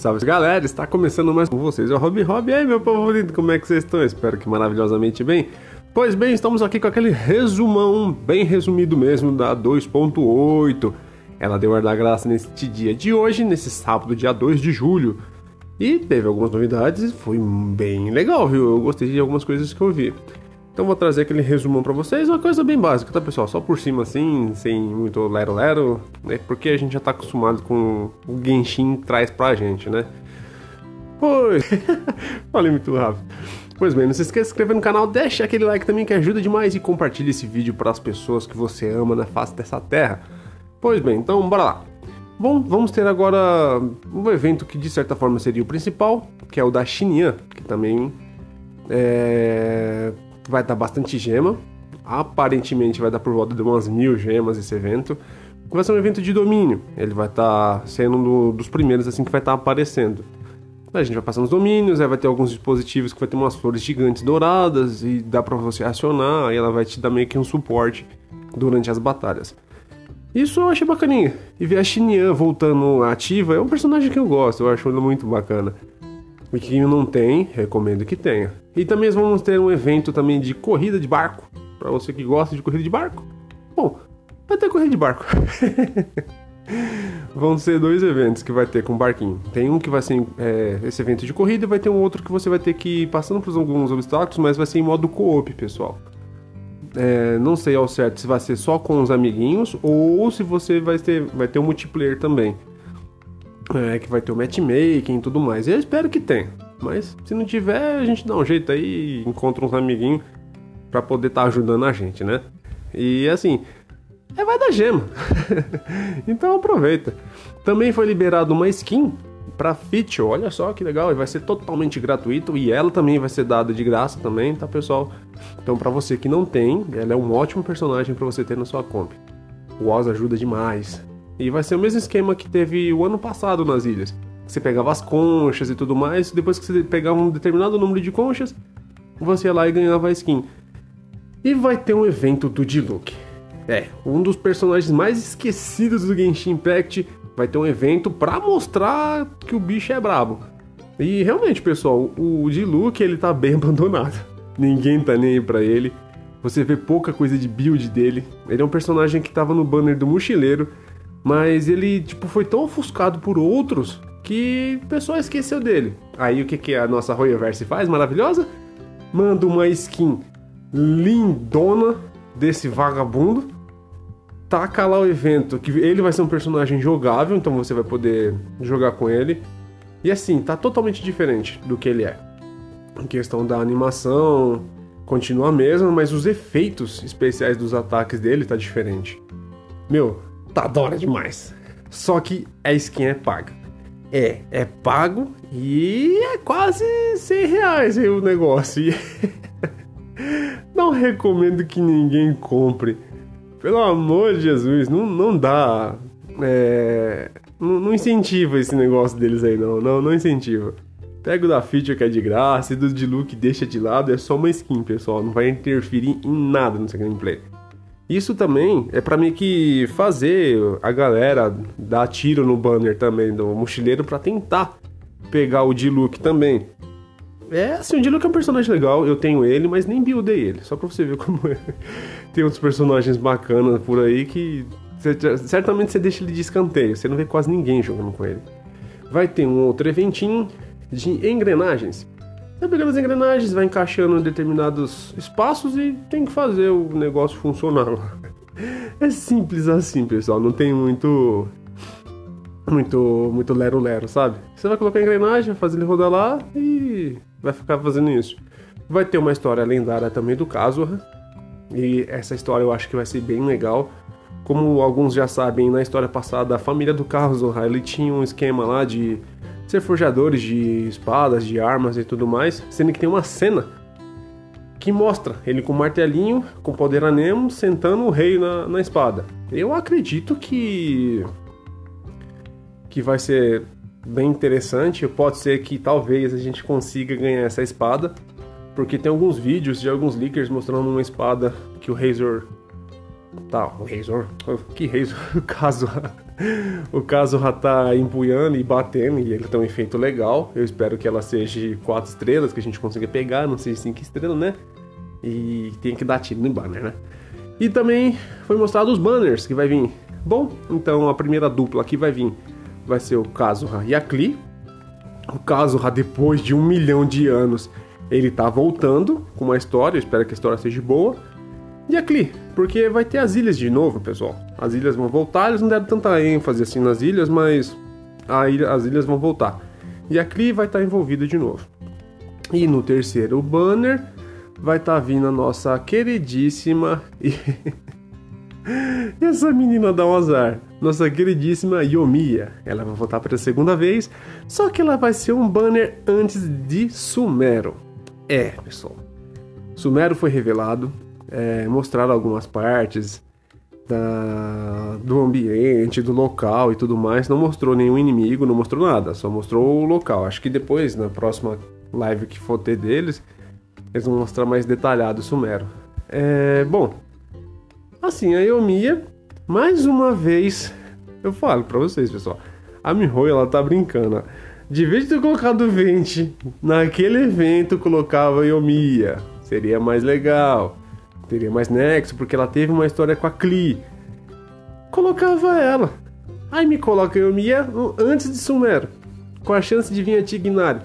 Salve galera, está começando mais com vocês. É o Rob Rob. E aí, meu povo lindo, como é que vocês estão? Espero que maravilhosamente bem. Pois bem, estamos aqui com aquele resumão, bem resumido mesmo, da 2.8. Ela deu ar da graça neste dia de hoje, nesse sábado, dia 2 de julho. E teve algumas novidades, foi bem legal, viu? Eu gostei de algumas coisas que eu vi. Então vou trazer aquele resumão para vocês, uma coisa bem básica, tá pessoal? Só por cima assim, sem muito lero-lero, né? Porque a gente já tá acostumado com o Genshin traz pra gente, né? Pois, falei muito rápido. Pois bem, não se esqueça de se inscrever no canal, deixa aquele like também que ajuda demais e compartilhe esse vídeo para as pessoas que você ama na face dessa terra. Pois bem, então bora lá. Bom, vamos ter agora um evento que de certa forma seria o principal, que é o da Xinyan, que também é, vai dar bastante gema. Aparentemente vai dar por volta de umas mil gemas esse evento. Vai ser um evento de domínio. Ele vai estar tá sendo um dos primeiros assim que vai estar tá aparecendo. A gente vai passando os domínios, aí vai ter alguns dispositivos que vai ter umas flores gigantes douradas e dá para você acionar, e ela vai te dar meio que um suporte durante as batalhas. Isso eu achei bacaninha. E ver a Xinyan voltando ativa é um personagem que eu gosto, eu acho ela muito bacana. E quem não tem, recomendo que tenha. E também vamos ter um evento também de corrida de barco. Para você que gosta de corrida de barco. Bom, vai ter corrida de barco. Vão ser dois eventos que vai ter com barquinho. Tem um que vai ser é, esse evento de corrida e vai ter um outro que você vai ter que ir passando por alguns obstáculos, mas vai ser em modo co-op, pessoal. É, não sei ao certo se vai ser só com os amiguinhos ou se você vai ter, vai ter um multiplayer também. É, que vai ter o matchmaking e tudo mais. Eu espero que tenha. Mas se não tiver, a gente dá um jeito aí e encontra uns amiguinhos para poder estar tá ajudando a gente, né? E assim, é vai dar gema. então aproveita. Também foi liberado uma skin para Fitch, olha só que legal, e vai ser totalmente gratuito e ela também vai ser dada de graça também, tá pessoal? Então para você que não tem, ela é um ótimo personagem para você ter na sua comp. O Oz ajuda demais. E vai ser o mesmo esquema que teve o ano passado nas ilhas. Você pegava as conchas e tudo mais, depois que você pegava um determinado número de conchas, você ia lá e ganhava a skin. E vai ter um evento do Diluc. É, um dos personagens mais esquecidos do Genshin Impact vai ter um evento para mostrar que o bicho é brabo. E realmente, pessoal, o Diluc ele tá bem abandonado. Ninguém tá nem aí pra ele. Você vê pouca coisa de build dele. Ele é um personagem que tava no banner do mochileiro mas ele, tipo, foi tão ofuscado por outros que o pessoal esqueceu dele. Aí o que, que a nossa Royverse faz, maravilhosa? Manda uma skin lindona desse vagabundo. Taca lá o evento, que ele vai ser um personagem jogável, então você vai poder jogar com ele. E assim, tá totalmente diferente do que ele é. Em questão da animação, continua a mesma, mas os efeitos especiais dos ataques dele tá diferente. Meu, tá da demais. Só que a skin é paga. É, é pago e é quase 100 reais aí o negócio. Não recomendo que ninguém compre. Pelo amor de Jesus, não, não dá. É, não, não, incentiva esse negócio deles aí, não. Não, não incentiva. Pega o da feature que é de graça e do de look deixa de lado. É só uma skin, pessoal. Não vai interferir em nada no seu gameplay. Isso também é para mim que fazer a galera dar tiro no banner também do mochileiro para tentar pegar o Diluc também. É, assim, o Diluc é um personagem legal, eu tenho ele, mas nem buildei ele, só pra você ver como é. Tem outros personagens bacanas por aí que certamente você deixa ele de escanteio, você não vê quase ninguém jogando com ele. Vai ter um outro eventinho de engrenagens. Vai pegando as engrenagens, vai encaixando em determinados espaços e tem que fazer o negócio funcionar. É simples assim, pessoal. Não tem muito. Muito. Muito lero-lero, sabe? Você vai colocar a engrenagem, fazer ele rodar lá e vai ficar fazendo isso. Vai ter uma história lendária também do caso. E essa história eu acho que vai ser bem legal. Como alguns já sabem, na história passada, a família do Kazuha, ele tinha um esquema lá de ser forjadores de espadas, de armas e tudo mais, sendo que tem uma cena que mostra ele com martelinho, com poder anemo, sentando o rei na, na espada. Eu acredito que que vai ser bem interessante. Pode ser que talvez a gente consiga ganhar essa espada, porque tem alguns vídeos de alguns leakers mostrando uma espada que o Razor Tá, o Razor. Que Razor? O caso. o já tá empunhando e batendo e ele tem um efeito legal. Eu espero que ela seja 4 estrelas, que a gente consiga pegar, não seja 5 estrelas, né? E tem que dar tiro no banner, né? E também foi mostrado os banners que vai vir. Bom, então a primeira dupla que vai vir vai ser o Kazuha e a Klee. O Kazuha, depois de um milhão de anos, ele tá voltando com uma história, eu espero que a história seja boa. E a Klee, porque vai ter as ilhas de novo, pessoal. As ilhas vão voltar, eles não deram tanta ênfase assim nas ilhas, mas ilha, as ilhas vão voltar. E a Klee vai estar tá envolvida de novo. E no terceiro banner vai estar tá vindo a nossa queridíssima. e essa menina dá um azar. Nossa queridíssima Yomiya. Ela vai voltar pela segunda vez, só que ela vai ser um banner antes de Sumero. É, pessoal. Sumero foi revelado, é, mostraram algumas partes da, do ambiente, do local e tudo mais. Não mostrou nenhum inimigo, não mostrou nada, só mostrou o local. Acho que depois, na próxima live que for ter deles, eles vão mostrar mais detalhado o Sumero. É, bom, assim, a Yomiya, mais uma vez, eu falo pra vocês, pessoal, a Mihoyo, ela tá brincando. De vez de ter colocado o Vente naquele evento, colocava Yomiya. Seria mais legal. Teria mais nexo, porque ela teve uma história com a Klee. Colocava ela. Aí me coloca Yomiya antes de Sumero. Com a chance de vir a Tignari.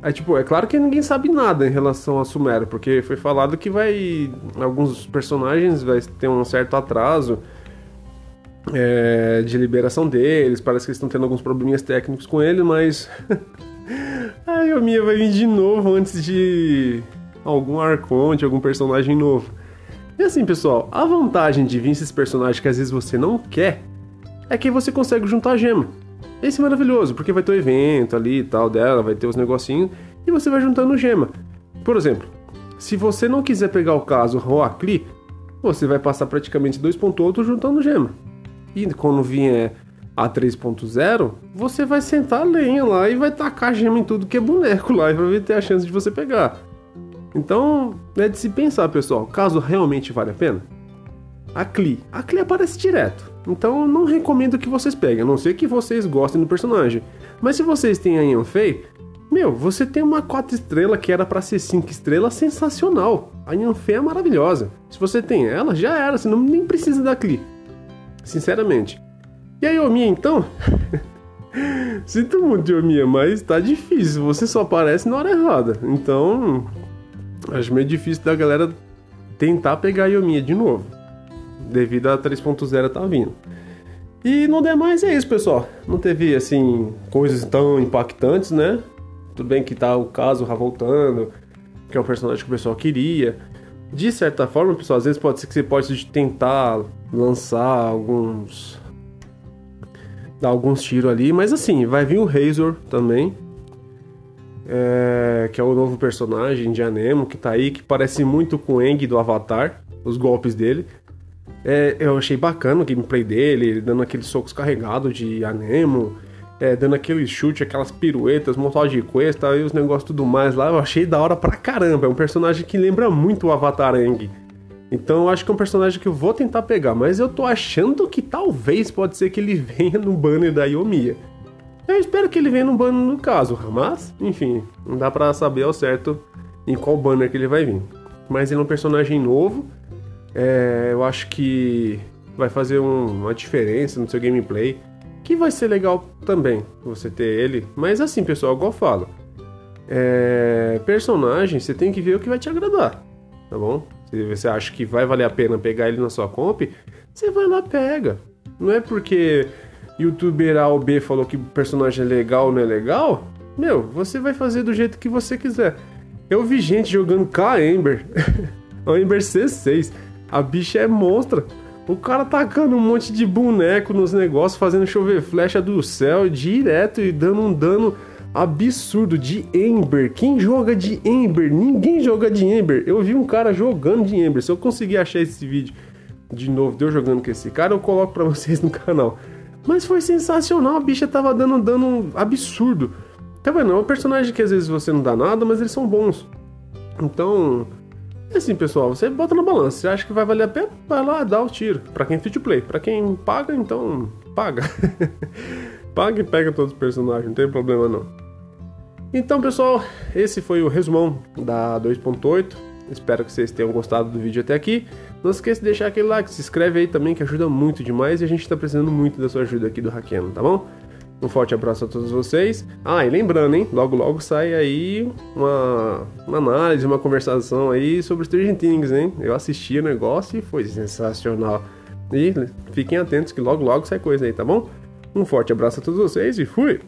Aí, tipo, é claro que ninguém sabe nada em relação a Sumero, porque foi falado que vai. Alguns personagens vai ter um certo atraso é, de liberação deles. Parece que eles estão tendo alguns probleminhas técnicos com ele, mas. a Yomiya vai vir de novo antes de algum arconte, algum personagem novo. E assim, pessoal, a vantagem de vir esses personagens que às vezes você não quer é que você consegue juntar a gema. Esse é maravilhoso, porque vai ter o evento ali e tal dela, vai ter os negocinhos, e você vai juntando gema. Por exemplo, se você não quiser pegar o caso Roacli, você vai passar praticamente 2.8 juntando gema. E quando vier a 3.0, você vai sentar a lenha lá e vai tacar gema em tudo que é boneco lá e vai ter a chance de você pegar. Então, é de se pensar, pessoal, caso realmente vale a pena. A Klee. A Klee aparece direto. Então não recomendo que vocês peguem, a não ser que vocês gostem do personagem. Mas se vocês têm a Yanfei, meu, você tem uma 4 estrela que era para ser 5 estrelas sensacional. A Yanfei é maravilhosa. Se você tem ela, já era, você não nem precisa da Klee. Sinceramente. E a Yomiya então? Sinto muito, Yomiya, mas tá difícil. Você só aparece na hora errada. Então, acho meio difícil da galera tentar pegar a Yomiya de novo devido a 3.0 tá vindo. E no demais é isso, pessoal. Não teve assim coisas tão impactantes, né? Tudo bem que tá o caso voltando, que é o personagem que o pessoal queria. De certa forma, pessoal, às vezes pode ser que você pode tentar lançar alguns dar alguns tiros ali, mas assim, vai vir o Razor também, é, que é o novo personagem de Anemo que tá aí, que parece muito com o Eng do Avatar, os golpes dele. É, eu achei bacana o gameplay dele, dando aqueles socos carregados de anemo, é, dando aquele chute, aquelas piruetas, montagem de questa e os negócios tudo mais lá. Eu achei da hora pra caramba. É um personagem que lembra muito o Avatar Aang. Então eu acho que é um personagem que eu vou tentar pegar, mas eu tô achando que talvez pode ser que ele venha no banner da Yomiya. Eu espero que ele venha no banner no caso, mas, enfim, não dá pra saber ao certo em qual banner que ele vai vir. Mas ele é um personagem novo, é, eu acho que vai fazer um, uma diferença no seu gameplay, que vai ser legal também você ter ele. Mas assim, pessoal, igual eu falo, é, personagem você tem que ver o que vai te agradar, tá bom? Se você acha que vai valer a pena pegar ele na sua comp, você vai lá pega. Não é porque youtuber A ou B falou que o personagem é legal ou não é legal, meu, você vai fazer do jeito que você quiser. Eu vi gente jogando K-Ember, a Ember C6. A bicha é monstra. O cara tacando um monte de boneco nos negócios, fazendo chover flecha do céu direto e dando um dano absurdo de Ember. Quem joga de Ember? Ninguém joga de Ember. Eu vi um cara jogando de Ember. Se eu conseguir achar esse vídeo de novo de eu jogando com esse cara, eu coloco para vocês no canal. Mas foi sensacional, a bicha tava dando um dano absurdo. Tá vendo? É um personagem que às vezes você não dá nada, mas eles são bons. Então, É assim, pessoal, você bota na balança. Você acha que vai valer a pena? Vai lá, dá o tiro. Pra quem é free to play. Pra quem paga, então paga. paga e pega todos os personagens, não tem problema não. Então, pessoal, esse foi o resumão da 2.8. Espero que vocês tenham gostado do vídeo até aqui. Não esqueça de deixar aquele like, se inscreve aí também que ajuda muito demais e a gente está precisando muito da sua ajuda aqui do Hackeando, tá bom? Um forte abraço a todos vocês. Ah, e lembrando, hein? Logo, logo sai aí uma, uma análise, uma conversação aí sobre Stranger Things, hein? Eu assisti o negócio e foi sensacional. E fiquem atentos que logo, logo sai coisa aí, tá bom? Um forte abraço a todos vocês e fui!